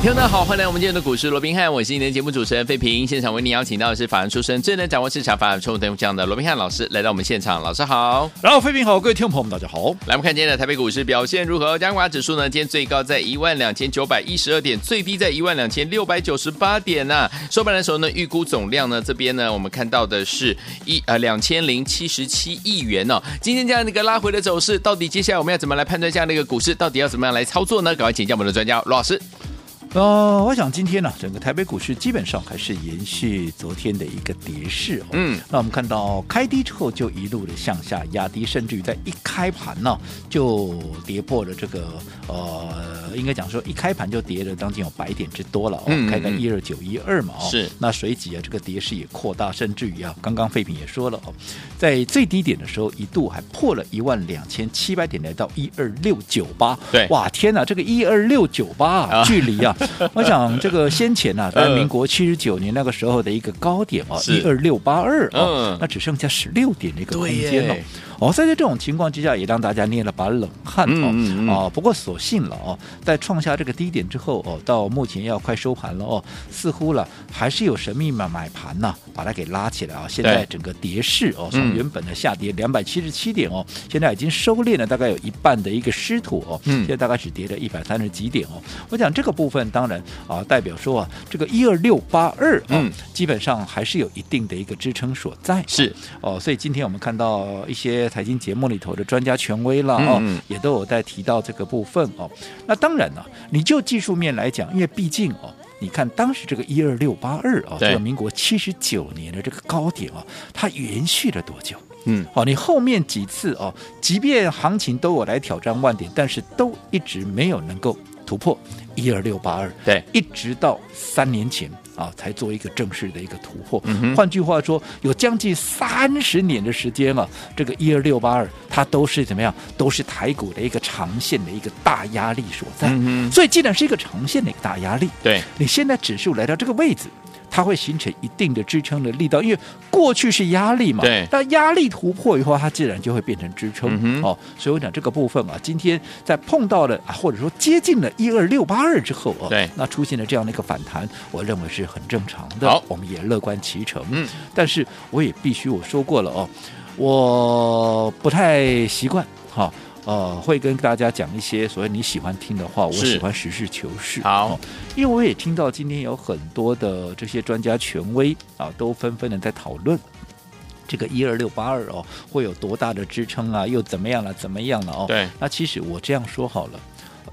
听众大家好，欢迎来我们今天的股市罗宾汉，我是今天的节目主持人费平。现场为您邀请到的是法人出身、最能掌握市场法人冲动这样的罗宾汉老师来到我们现场，老师好。然后费平好，各位听众朋友们大家好。来，我们看今天的台北股市表现如何？加权指数呢？今天最高在一万两千九百一十二点，最低在一万两千六百九十八点呐、啊。收盘的时候呢，预估总量呢这边呢，我们看到的是一呃两千零七十七亿元哦。今天这样的一个拉回的走势，到底接下来我们要怎么来判断这样的一个股市？到底要怎么样来操作呢？赶快请教我们的专家罗老师。呃，我想今天呢，整个台北股市基本上还是延续昨天的一个跌势。嗯，那我们看到开低之后就一路的向下压低，甚至于在一开盘呢就跌破了这个呃，应该讲说一开盘就跌了将近有百点之多了哦，嗯、开在一二九一二嘛哦。是。那随即啊，这个跌势也扩大，甚至于啊，刚刚废品也说了哦，在最低点的时候一度还破了一万两千七百点，来到一二六九八。对。哇，天哪，这个一二六九八距离啊！我想这个先前呢、啊，在民国七十九年那个时候的一个高点哦，一二六八二哦，那只剩下十六点的一个空间了。哦，在这种情况之下，也让大家捏了把冷汗哦。嗯嗯哦，不过所幸了哦，在创下这个低点之后哦，到目前要快收盘了哦，似乎了还是有神秘买买盘呐、啊，把它给拉起来啊。现在整个跌势哦，从原本的下跌两百七十七点哦，现在已经收敛了大概有一半的一个失土哦。嗯。现在大概只跌了一百三十几点哦。我讲这个部分当然啊，代表说啊，这个一二六八二嗯，基本上还是有一定的一个支撑所在。是。哦，所以今天我们看到一些。财经节目里头的专家权威了哦，嗯、也都有在提到这个部分哦。那当然了，你就技术面来讲，因为毕竟哦，你看当时这个一二六八二啊，这个民国七十九年的这个高点啊，它延续了多久？嗯，好，你后面几次哦，即便行情都有来挑战万点，但是都一直没有能够突破一二六八二。对，一直到三年前。啊，才做一个正式的一个突破。嗯、换句话说，有将近三十年的时间了，这个一二六八二，它都是怎么样？都是台股的一个长线的一个大压力所在。嗯、所以，既然是一个长线的一个大压力，对，你现在指数来到这个位置。它会形成一定的支撑的力道，因为过去是压力嘛，对，但压力突破以后，它自然就会变成支撑、嗯、哦。所以我讲这个部分啊，今天在碰到了啊，或者说接近了一二六八二之后啊，对，那出现了这样的一个反弹，我认为是很正常的，好，我们也乐观其成。嗯，但是我也必须我说过了哦，我不太习惯哈。哦呃，会跟大家讲一些所谓你喜欢听的话。我喜欢实事求是。好、哦，因为我也听到今天有很多的这些专家权威啊，都纷纷的在讨论这个一二六八二哦，会有多大的支撑啊？又怎么样了？怎么样了？哦，对。那其实我这样说好了，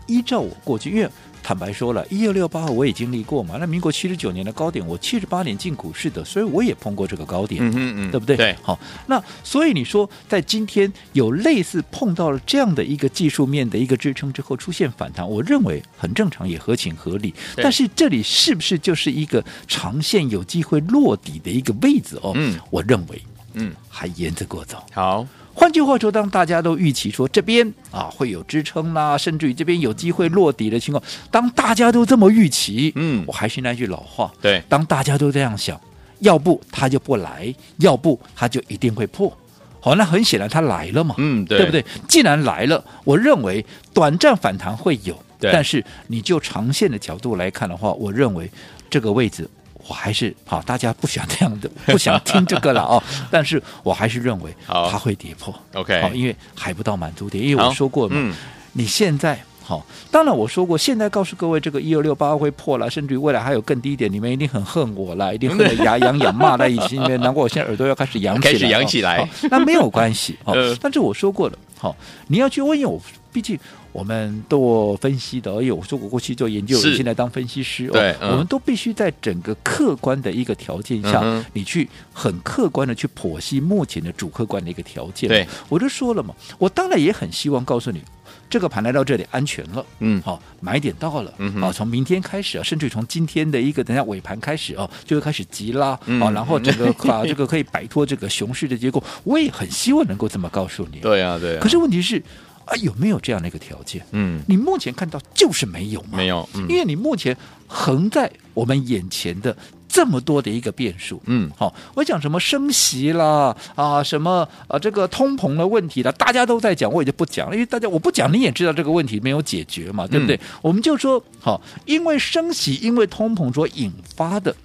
依照我过去，因为。坦白说了，一二六八我也经历过嘛。那民国七十九年的高点，我七十八年进股市的，所以我也碰过这个高点，嗯嗯嗯，对不对？对，好。那所以你说，在今天有类似碰到了这样的一个技术面的一个支撑之后出现反弹，我认为很正常，也合情合理。但是这里是不是就是一个长线有机会落底的一个位置哦？嗯，我认为，嗯，还沿着过早。好。换句话说，当大家都预期说这边啊会有支撑啦，甚至于这边有机会落底的情况，当大家都这么预期，嗯，我还是那句老话，对，当大家都这样想，要不它就不来，要不它就一定会破。好，那很显然它来了嘛，嗯，对，对不对？既然来了，我认为短暂反弹会有，对但是你就长线的角度来看的话，我认为这个位置。我还是好，大家不想这样的，不想听这个了哦。但是我还是认为它会跌破，OK，好，因为还不到满足点。因为我说过嘛，嗯、你现在好，当然我说过，现在告诉各位这个一二六八会破了，甚至于未来还有更低点，你们一定很恨我了，一定恨得牙痒痒，骂在心里面。难怪我现在耳朵要开始痒起来，开始痒起来。那没有关系，好，但是我说过了，好，你要去问我，毕竟。我们做分析的，而且我说过，过去做研究，现在当分析师，对，嗯、我们都必须在整个客观的一个条件下，嗯、你去很客观的去剖析目前的主客观的一个条件。对，我就说了嘛，我当然也很希望告诉你，这个盘来到这里安全了，嗯，好，买点到了，嗯哼。好，从明天开始啊，甚至从今天的一个等下尾盘开始哦，就会开始急拉，嗯。好，然后整个 啊，这个可以摆脱这个熊市的结构，我也很希望能够这么告诉你，对啊，对啊。可是问题是啊，有没有这样的一个条件？嗯，你目前看到就是没有嘛？没有，嗯、因为你目前横在我们眼前的这么多的一个变数，嗯，好，我讲什么升息啦，啊，什么啊，这个通膨的问题啦，大家都在讲，我也就不讲了，因为大家我不讲你也知道这个问题没有解决嘛，对不对？嗯、我们就说，好，因为升息，因为通膨所引发的。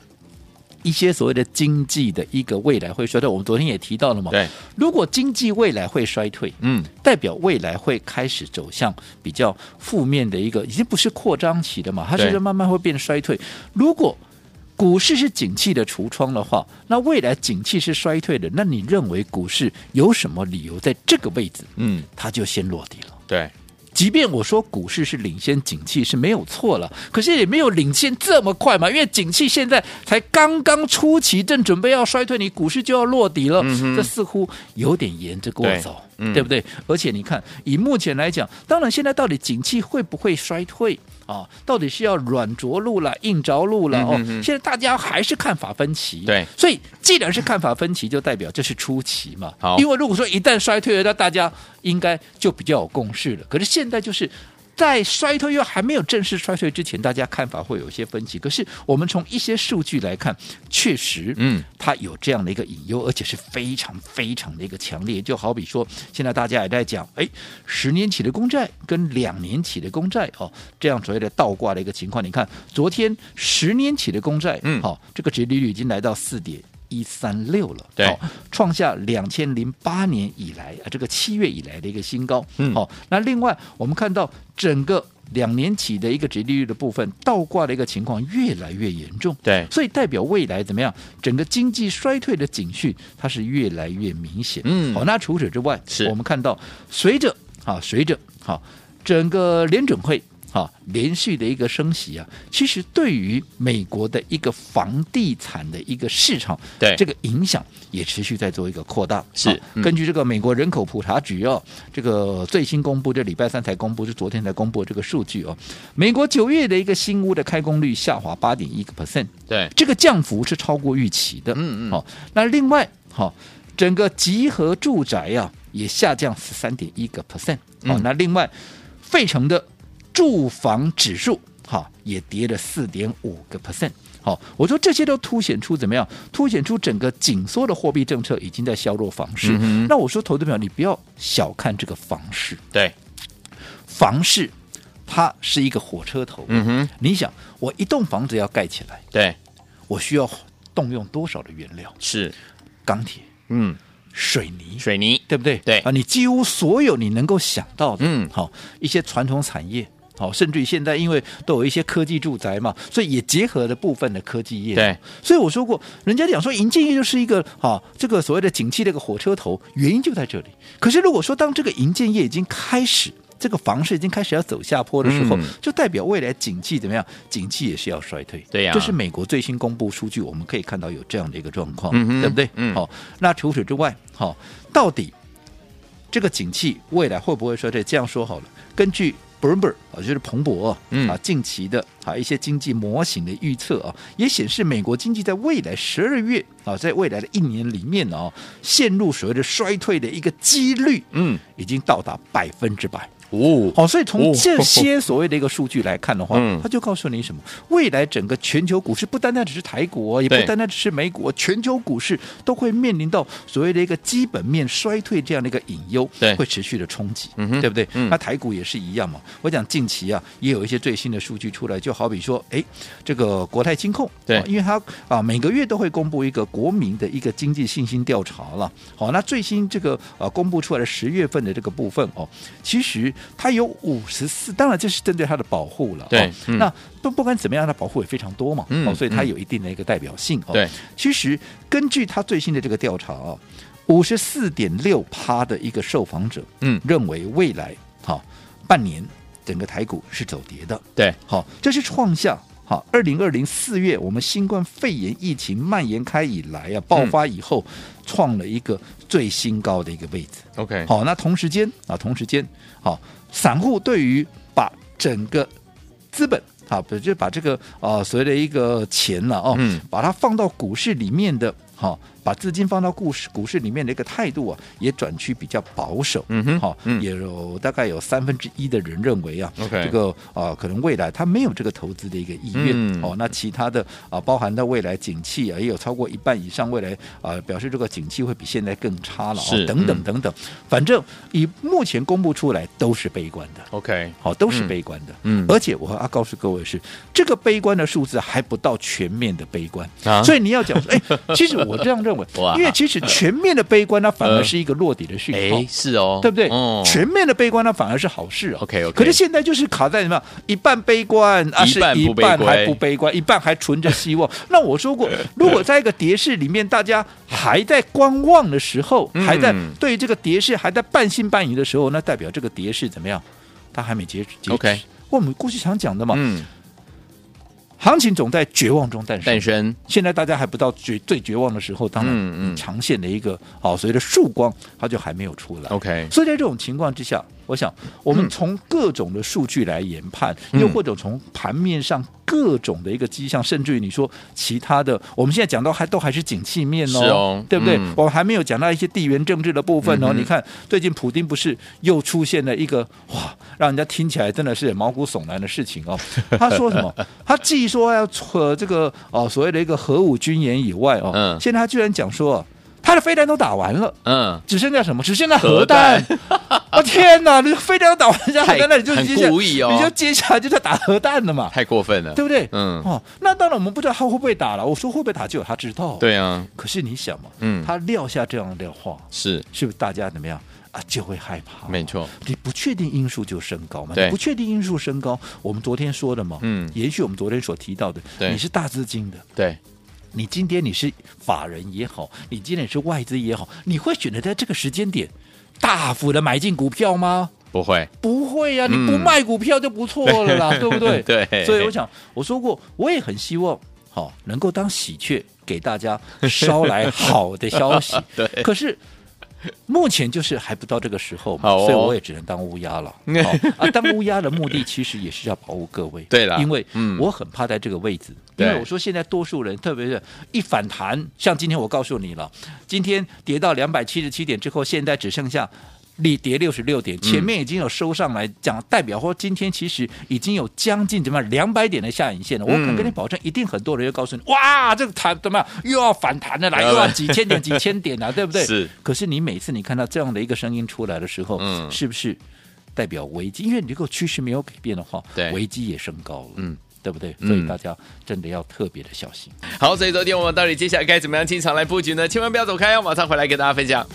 一些所谓的经济的一个未来会衰退，我们昨天也提到了嘛。对，如果经济未来会衰退，嗯，代表未来会开始走向比较负面的一个，已经不是扩张期的嘛，它是慢慢会变衰退。如果股市是景气的橱窗的话，那未来景气是衰退的，那你认为股市有什么理由在这个位置，嗯，它就先落地了？对。即便我说股市是领先景气是没有错了，可是也没有领先这么快嘛，因为景气现在才刚刚初期，正准备要衰退，你股市就要落底了，嗯、这似乎有点沿着过走，对不对？而且你看，以目前来讲，当然现在到底景气会不会衰退？啊，到底是要软着陆了，硬着陆了？哦，现在大家还是看法分歧。对，所以既然是看法分歧，就代表这是初期嘛。好，因为如果说一旦衰退了，那大家应该就比较有共识了。可是现在就是。在衰退又还没有正式衰退之前，大家看法会有一些分歧。可是我们从一些数据来看，确实，嗯，它有这样的一个隐忧，而且是非常非常的一个强烈。就好比说，现在大家也在讲，哎，十年期的公债跟两年期的公债哦，这样所谓的倒挂的一个情况。你看，昨天十年期的公债，嗯，好，这个殖利率已经来到四点。一三六了，对，创下两千零八年以来啊，这个七月以来的一个新高。嗯，好，那另外我们看到整个两年起的一个殖利率的部分倒挂的一个情况越来越严重。对，所以代表未来怎么样？整个经济衰退的警讯它是越来越明显。嗯，好，那除此之外，是我们看到随着啊，随着好整个联准会。好，连续的一个升息啊，其实对于美国的一个房地产的一个市场，对这个影响也持续在做一个扩大。是，嗯、根据这个美国人口普查局哦，这个最新公布，这礼拜三才公布，是昨天才公布这个数据哦。美国九月的一个新屋的开工率下滑八点一个 percent，对，这个降幅是超过预期的。嗯嗯。好，那另外，好，整个集合住宅呀、啊、也下降十三点一个 percent。好，那另外，费城的。住房指数哈也跌了四点五个 percent，好，我说这些都凸显出怎么样？凸显出整个紧缩的货币政策已经在削弱房市。嗯、那我说，投资朋友，你不要小看这个房市。对，房市它是一个火车头。嗯哼，你想，我一栋房子要盖起来，对，我需要动用多少的原料？是钢铁，嗯，水泥，水泥，对不对？对啊，你几乎所有你能够想到的，嗯，好，一些传统产业。好，甚至于现在因为都有一些科技住宅嘛，所以也结合了部分的科技业。对，所以我说过，人家讲说银建业就是一个哈，这个所谓的景气的一个火车头，原因就在这里。可是如果说当这个银建业已经开始，这个房市已经开始要走下坡的时候，嗯、就代表未来景气怎么样？景气也是要衰退。对呀、啊，这是美国最新公布数据，我们可以看到有这样的一个状况，嗯、对不对？嗯。好，那除此之外，好，到底这个景气未来会不会衰退？这样说好了，根据。Bloomberg 啊，就是彭博啊，近期的啊一些经济模型的预测啊，也显示美国经济在未来十二月啊，在未来的一年里面呢，陷入所谓的衰退的一个几率，嗯，已经到达百分之百。哦，好，所以从这些所谓的一个数据来看的话，它就告诉你什么？未来整个全球股市不单单只是台股，也不单单只是美股，全球股市都会面临到所谓的一个基本面衰退这样的一个隐忧，对，会持续的冲击，对不对？那台股也是一样嘛。我讲近期啊，也有一些最新的数据出来，就好比说，哎，这个国泰金控，对，因为它啊每个月都会公布一个国民的一个经济信心调查了。好，那最新这个啊公布出来的十月份的这个部分哦，其实。它有五十四，当然这是针对它的保护了。对，嗯、那不不管怎么样，它保护也非常多嘛。嗯，哦，所以它有一定的一个代表性。哦，对，其实根据它最新的这个调查啊，五十四点六趴的一个受访者，嗯，认为未来好、哦、半年整个台股是走跌的。对，好、哦，这是创下好二零二零四月我们新冠肺炎疫情蔓延开以来啊，爆发以后、嗯、创了一个最新高的一个位置。OK，好，那同时间啊，同时间好。散户对于把整个资本啊，不就把这个啊所谓的一个钱了哦，嗯，把它放到股市里面的。好，把资金放到股市股市里面的一个态度啊，也转趋比较保守。嗯哼，好，嗯，也有大概有三分之一的人认为啊，OK，这个啊、呃，可能未来他没有这个投资的一个意愿。嗯、哦，那其他的啊、呃，包含到未来景气啊，也有超过一半以上未来啊、呃，表示这个景气会比现在更差了。是，哦、等等等等，嗯、反正以目前公布出来都是悲观的。OK，好，都是悲观的。嗯，而且我要告诉各位是，这个悲观的数字还不到全面的悲观。啊，所以你要讲说，哎，其实我这样认为。因为其实全面的悲观，它反而是一个落底的讯号，哎，是哦，对不对？哦，全面的悲观，它反而是好事哦。OK OK。可是现在就是卡在什么？一半悲观啊，是一半还不悲观，一半还存着希望。那我说过，如果在一个跌势里面，大家还在观望的时候，还在对这个跌势还在半信半疑的时候，那代表这个跌势怎么样？它还没结结 OK。我们过去常讲的嘛，嗯。行情总在绝望中诞生。诞生。现在大家还不到绝最绝望的时候，当然，嗯，长线的一个哦，所谓的曙光，它就还没有出来。OK。所以在这种情况之下，我想我们从各种的数据来研判，嗯、又或者从盘面上各种的一个迹象，甚至于你说其他的，我们现在讲到还都还是景气面哦，哦对不对？嗯、我们还没有讲到一些地缘政治的部分哦。嗯、你看，最近普丁不是又出现了一个哇，让人家听起来真的是毛骨悚然的事情哦。他说什么？他既说要扯这个哦所谓的一个核武军演以外哦，嗯，现在他居然讲说。他的飞弹都打完了，嗯，只剩下什么？只剩下核弹！我 天哪，你飞弹都打完，人家核弹那里就接下来，你就接下来就在打核弹了嘛？太过分了，对不对？嗯，哦，那当然我们不知道他会不会打了。我说会不会打，就有他知道。对啊，可是你想嘛，嗯，他撂下这样的话，是是不是大家怎么样啊？就会害怕。没错，你不确定因素就升高嘛？对，不确定因素升高，我们昨天说的嘛，嗯，延续我们昨天所提到的，你是大资金的，对。你今天你是法人也好，你今天你是外资也好，你会选择在这个时间点大幅的买进股票吗？不会，不会呀、啊！你不卖股票就不错了啦，嗯、对不对？对。所以我想，我说过，我也很希望，好、哦、能够当喜鹊给大家捎来好的消息。对。可是。目前就是还不到这个时候嘛，哦、所以我也只能当乌鸦了。好啊，当乌鸦的目的其实也是要保护各位。对了，因为我很怕在这个位置，嗯、因为我说现在多数人，特别是一反弹，像今天我告诉你了，今天跌到两百七十七点之后，现在只剩下。力跌六十六点，前面已经有收上来讲，代表或今天其实已经有将近怎么样两百点的下影线了。我敢跟你保证，一定很多人又告诉你，哇，这个弹怎么样又要反弹了，来又要几千点、几千点了，对不对？是。可是你每次你看到这样的一个声音出来的时候，嗯，是不是代表危机？因为你这个趋势没有改变的话，对，危机也升高了，嗯，对不对？所以大家真的要特别的小心。好，所以昨天我们到底接下来该怎么样进场来布局呢？千万不要走开哦，马上回来跟大家分享。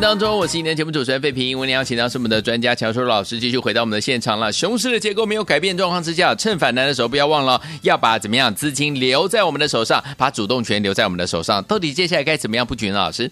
当中，我是一年节目主持人费平。我们邀请到是我们的专家乔叔老师，继续回到我们的现场了。熊市的结构没有改变状况之下，趁反弹的时候，不要忘了要把怎么样资金留在我们的手上，把主动权留在我们的手上。到底接下来该怎么样布局呢？老师，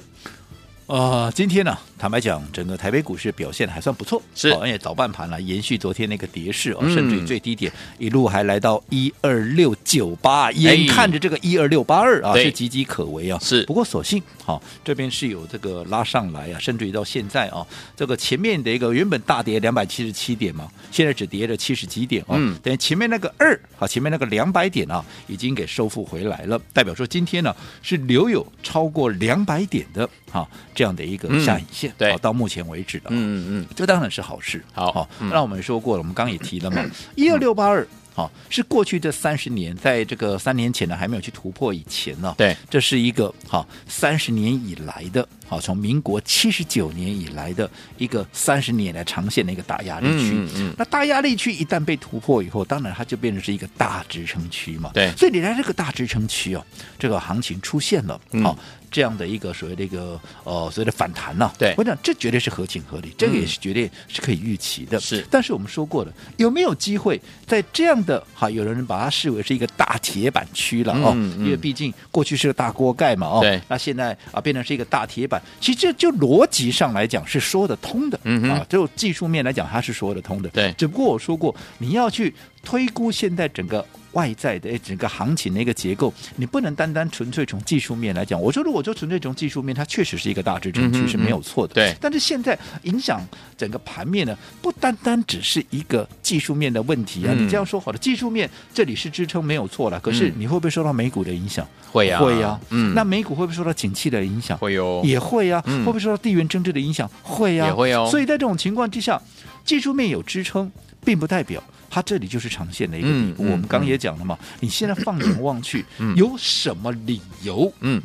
呃，今天呢、啊，坦白讲，整个台北股市表现还算不错，是，而且早半盘了，延续昨天那个跌势哦，嗯、甚至于最低点一路还来到一二六九八，眼看着这个一二六八二啊是岌岌可危啊。是，不过所幸好、哦、这边是有这个拉上来啊，甚至于到现在啊，这个前面的一个原本大跌两百七十七点嘛，现在只跌了七十几点啊，嗯，等于前面那个二啊，前面那个两百点啊，已经给收复回来了，代表说今天呢是留有超过两百点的啊这样的一个下影线，嗯、对，到目前为止的，嗯嗯嗯，这当然是好事，好，那我们说过了，我们刚刚也提了嘛，一二六八二。好，是过去这三十年，在这个三年前呢，还没有去突破以前呢，对，这是一个好三十年以来的，好从民国七十九年以来的一个三十年来长线的一个大压力区。嗯嗯。那大压力区一旦被突破以后，当然它就变成是一个大支撑区嘛。对。所以你来这个大支撑区哦，这个行情出现了，好、嗯、这样的一个所谓的一个呃所谓的反弹呢、啊。对。我讲这绝对是合情合理，这个也是绝对是可以预期的。是、嗯。但是我们说过了，有没有机会在这样的哈，有人把它视为是一个大铁板区了哦，嗯嗯、因为毕竟过去是个大锅盖嘛哦，对，那现在啊变成是一个大铁板，其实这就逻辑上来讲是说得通的，嗯啊，就技术面来讲它是说得通的，对，只不过我说过你要去推估现在整个。外在的整个行情的一个结构，你不能单单纯粹从技术面来讲。我说，如果就纯粹从技术面，它确实是一个大支撑区是没有错的。对。但是现在影响整个盘面呢，不单单只是一个技术面的问题啊。嗯、你这样说好了，技术面这里是支撑没有错了，可是你会不会受到美股的影响？会啊，会啊。嗯。那美股会不会受到景气的影响？会哦，也会啊。嗯、会不会受到地缘政治的影响？会啊，也会哦。所以在这种情况之下，技术面有支撑，并不代表。它这里就是长线的一个底部，嗯嗯、我们刚刚也讲了嘛。嗯、你现在放眼望去，嗯、有什么理由？嗯，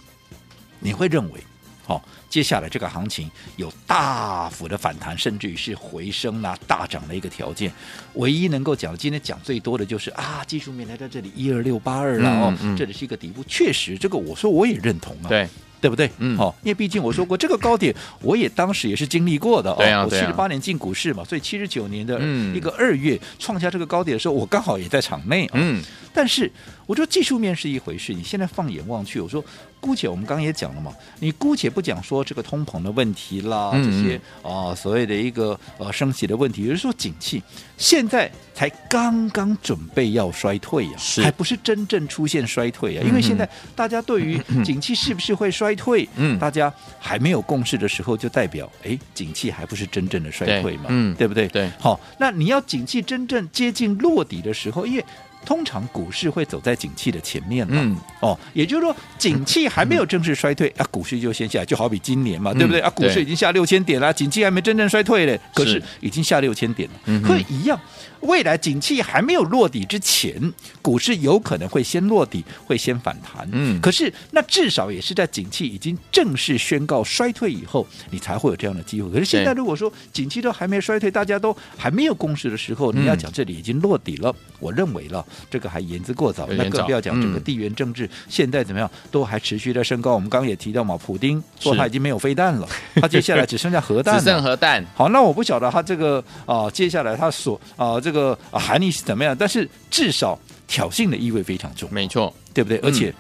你会认为，好、哦，接下来这个行情有大幅的反弹，甚至于是回升啊、大涨的一个条件。唯一能够讲，今天讲最多的就是啊，技术面来到这里一二六八二了哦，这里是一个底部，确实，这个我说我也认同啊。对。对不对？嗯，好，因为毕竟我说过，这个高点我也当时也是经历过的。对啊，我七十八年进股市嘛，所以七十九年的一个二月创下这个高点的时候，我刚好也在场内啊。嗯，但是我说技术面是一回事，你现在放眼望去，我说。姑且我们刚刚也讲了嘛，你姑且不讲说这个通膨的问题啦，嗯、这些啊、呃、所谓的一个呃升息的问题，也就是说景气现在才刚刚准备要衰退呀、啊，还不是真正出现衰退啊？嗯、因为现在大家对于景气是不是会衰退，嗯，大家还没有共识的时候，就代表哎，景气还不是真正的衰退嘛，嗯，对不对？对，好，那你要景气真正接近落底的时候，因为通常股市会走在景气的前面嘛，嗯，哦，也就是说景气还没有正式衰退、嗯、啊，股市就先下来，就好比今年嘛，嗯、对不对？啊？股市已经下六千点了，景气还没真正衰退嘞，可是已经下六千点了，嗯，可以一样。未来景气还没有落底之前，股市有可能会先落底，会先反弹。嗯，可是那至少也是在景气已经正式宣告衰退以后，你才会有这样的机会。可是现在如果说景气都还没衰退，大家都还没有共识的时候，你要讲这里已经落底了，嗯、我认为了这个还言之过早。那更不要讲整个地缘政治现在怎么样，都还持续在升高。我们刚刚也提到嘛，普丁说他已经没有飞弹了，他接下来只剩下核弹，只剩核弹。好，那我不晓得他这个啊、呃，接下来他所啊、呃、这个啊含义是怎么样？但是至少挑衅的意味非常重，没错，对不对？嗯、而且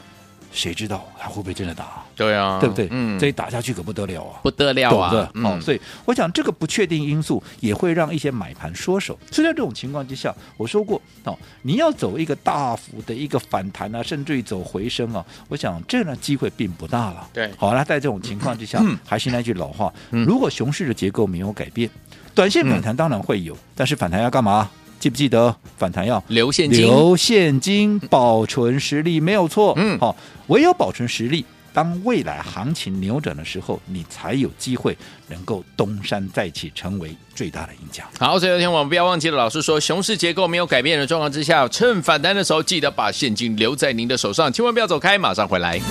谁知道还会不会真的打？对啊，对不对？嗯，这一打下去可不得了啊，不得了啊！对，嗯、哦，所以我想这个不确定因素也会让一些买盘缩手。所以在这种情况之下，我说过哦，你要走一个大幅的一个反弹啊，甚至于走回升啊，我想这样的机会并不大了。对，好，那在这种情况之下，嗯、还是那句老话，嗯、如果熊市的结构没有改变。短线反弹当然会有，嗯、但是反弹要干嘛？记不记得反弹要留现金？留现金，保存实力没有错。嗯，好，唯有保存实力，当未来行情扭转的时候，你才有机会能够东山再起，成为最大的赢家。好，所以有天我们不要忘记了，老师说，熊市结构没有改变的状况之下，趁反弹的时候，记得把现金留在您的手上，千万不要走开，马上回来。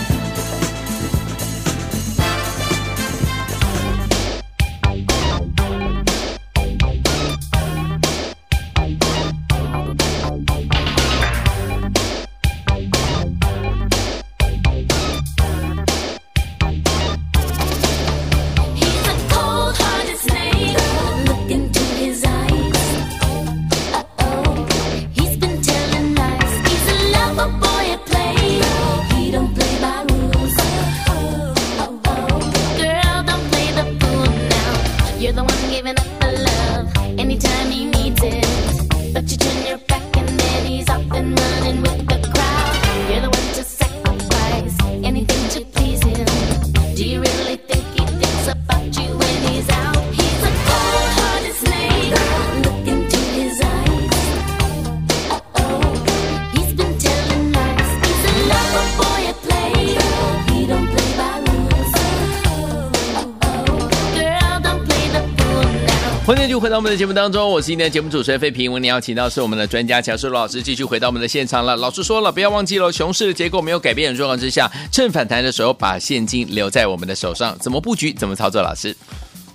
回到我们的节目当中，我是今天的节目主持人费平。我们邀请到是我们的专家乔世罗老师，继续回到我们的现场了。老师说了，不要忘记了，熊市的结构没有改变的状况之下，趁反弹的时候把现金留在我们的手上，怎么布局，怎么操作？老师，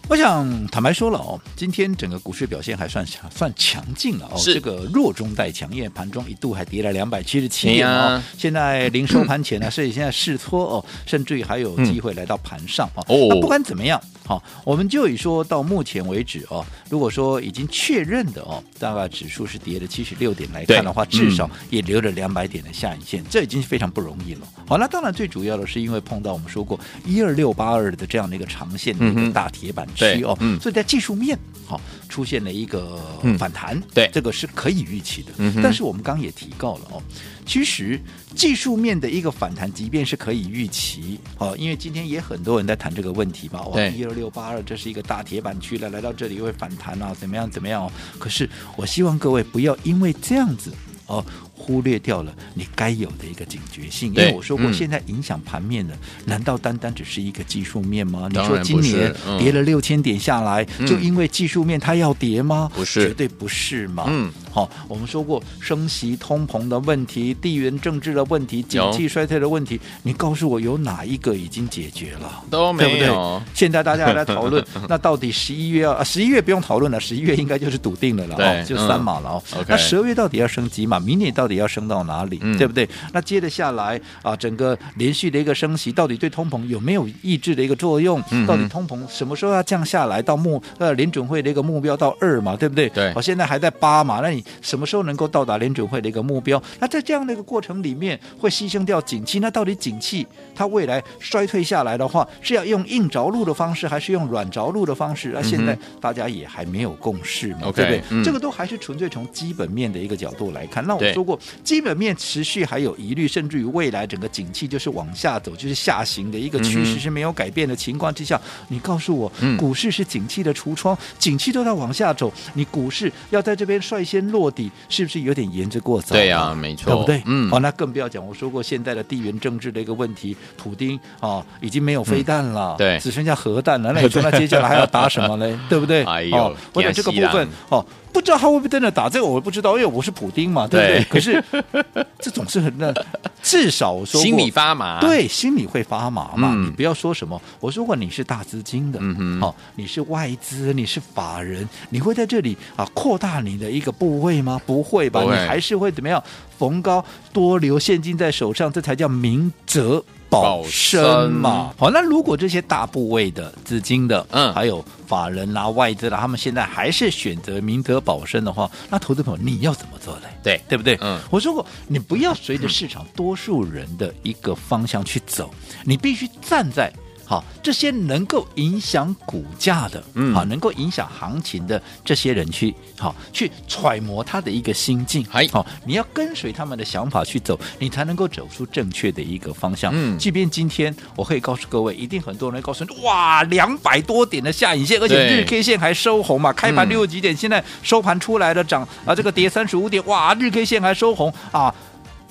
我想坦白说了哦，今天整个股市表现还算强，算强劲了哦。是这个弱中带强，因为盘中一度还跌了两百七十七点哦。现在临收盘前呢，所以现在试错哦，甚至于还有机会来到盘上哦。哦那不管怎么样，好，我们就以说到目前为止哦，如果说已经确认的哦，大概指数是跌了七十六点来看的话，至少也留了两百点的下影线，这已经非常不容易了。好，那当然最主要的是因为碰到我们说过一二六八二的这样的一个长线的一个大铁板区哦，所以在技术面好、出现了一个嗯。反弹，对。这个是可以预期的。嗯但是我们刚刚也提到了哦，其实技术面的一个反弹，即便是可以预期哦，因为今天也很多人在谈这个问题吧，哇，一二六八二这是一个大铁板区了，来到这里会反弹啊，怎么样怎么样哦？可是我希望各位不要因为这样子哦。忽略掉了你该有的一个警觉性，因为我说过，嗯现在影响盘面的，难道单单只是一个技术面吗？你说今年跌了六千点下来，嗯就因为技术面它要跌吗？不是绝对不是嘛。嗯，好、我们说过升息、通膨的问题、地缘政治的问题、经济衰退的问题，你告诉我有哪一个已经解决了？都没有对不对？现在大家还来讨论，那到底十一月要？十、啊、一月不用讨论了，十一月应该就是笃定了了哦，就三码了那十二月到底要升级嘛？明年到底要升到哪里？嗯对不对？那接着下来啊，整个连续的一个升息，到底对通膨有没有抑制的一个作用？嗯到底通膨什么时候要降下来？到目呃联准会的一个目标到二嘛，对不对？对我、现在还在八嘛，那你什么时候能够到达联准会的一个目标？那在这样的一个过程里面，会牺牲掉景气。那到底景气它未来衰退下来的话，是要用硬着陆的方式，还是用软着陆的方式？那、现在大家也还没有共识嘛对不对？嗯这个都还是纯粹从基本面的一个角度来看。那我对说过，基本面持续还有疑虑，甚至于未来整个景气就是往下走，就是下行的一个趋势是没有改变的情况之下，你告诉我嗯，股市是景气的橱窗，景气都在往下走，你股市要在这边率先落底，是不是有点言之过早？对啊没错对不对？嗯好、那更不要讲，我说过现在的地缘政治的一个问题，普丁啊已经没有飞弹了，嗯对只剩下核弹了，那你说那接下来还要打什么嘞？对不对？哎呦哦，我讲这个部分哦。不知道他会不会真的打这个，我不知道，因为我是普丁嘛，对不对？对可是 这总是很那，至少我说心里发麻，对，心里会发麻嘛。嗯你不要说什么，我说过你是大资金的，嗯哼好、你是外资，你是法人，你会在这里啊扩大你的一个部位吗？不会吧，会你还是会怎么样？逢高多留现金在手上，这才叫明哲保身嘛。好，那如果这些大部位的资金的，嗯还有法人啦、外资啦，他们现在还是选择明德保身的话，那投资朋友你要怎么做嘞？对对不对？嗯我说过，你不要随着市场多数人的一个方向去走，你必须站在。好，这些能够影响股价的，嗯。好，能够影响行情的这些人去，好，去揣摩他的一个心境，还好，你要跟随他们的想法去走，你才能够走出正确的一个方向。嗯。即便今天我可以告诉各位，一定很多人会告诉你，哇，两百多点的下影线，而且日 K 线还收红嘛，开盘嗯。六十几点，现在收盘出来了涨啊，这个跌三十五点，哇，日 K 线还收红。啊。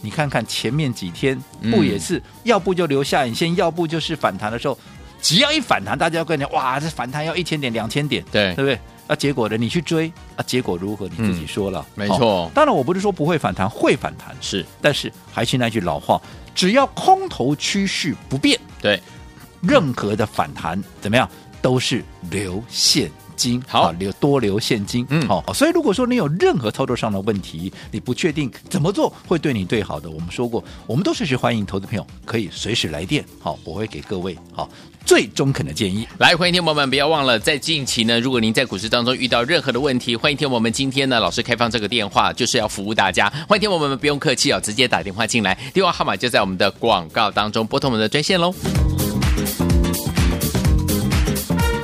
你看看前面几天嗯。不也是，要不就留下影线，要不就是反弹的时候，只要一反弹，大家要跟你讲哇，这反弹要一千点、两千点，对。对不对？啊，结果呢，你去追啊，结果如何？你自己说了，没错。哦当然，我不是说不会反弹，会反弹，是。但是还是那句老话，只要空头趋势不变，对，任何的反弹怎么样，都是留现金，好啊留多留现金，嗯好、所以如果说你有任何操作上的问题，你不确定怎么做会对你最好的，我们说过，我们都随时欢迎投资朋友可以随时来电，好，我会给各位好最中肯的建议。来，欢迎听众朋友们，不要忘了，在近期呢，如果您在股市当中遇到任何的问题，欢迎听我们今天呢，老师开放这个电话，就是要服务大家。欢迎听我们不用客气哦，直接打电话进来，电话号码就在我们的广告当中，拨通我们的专线喽。